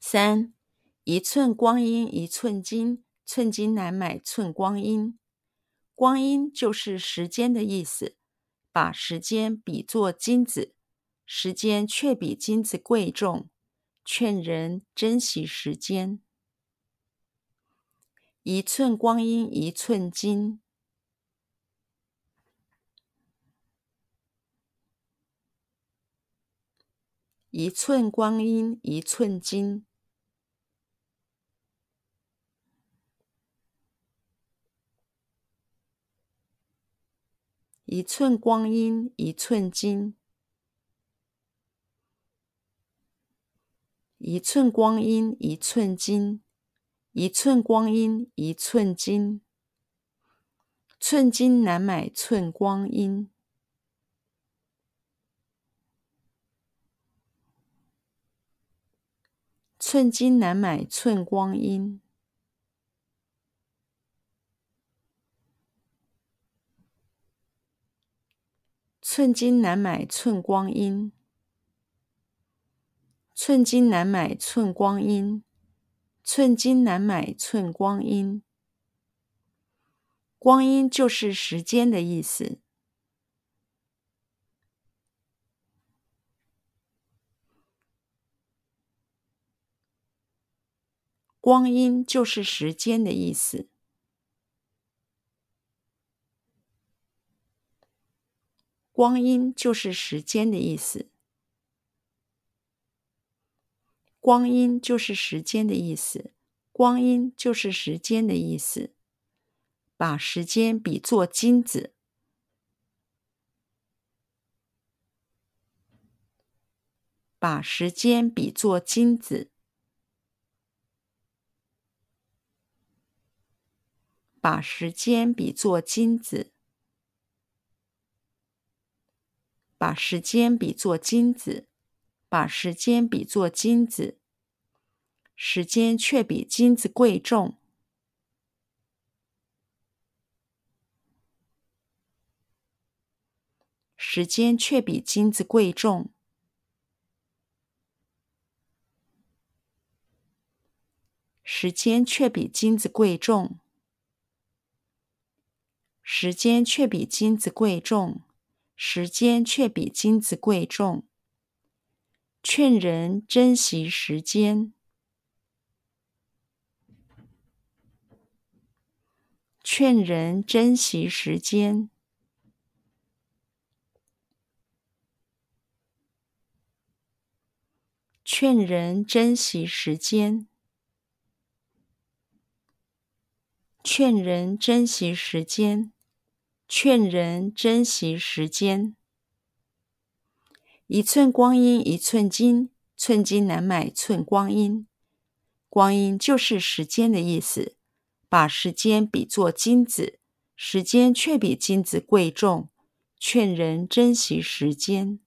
三，一寸光阴一寸金，寸金难买寸光阴。光阴就是时间的意思，把时间比作金子，时间却比金子贵重，劝人珍惜时间。一寸光阴一寸金。一寸光阴一寸金，一寸光阴一寸金，一寸光阴一寸金，一寸光阴一寸金，寸金难买寸光阴。寸金难买寸光阴，寸金难买寸光阴，寸金难买寸光阴，寸金难买寸光阴。光阴就是时间的意思。光阴就是时间的意思。光阴就是时间的意思。光阴就是时间的意思。光阴就是时间的意思。把时间比作金子。把时间比作金子。把时间比作金子，把时间比作金子，把时间比作金子，时间却比金子贵重。时间却比金子贵重。时间却比金子贵重。时间却比金子贵重，时间却比金子贵重。劝人珍惜时间，劝人珍惜时间，劝人珍惜时间。劝人珍惜时间。劝人珍惜时间。一寸光阴一寸金，寸金难买寸光阴。光阴就是时间的意思，把时间比作金子，时间却比金子贵重，劝人珍惜时间。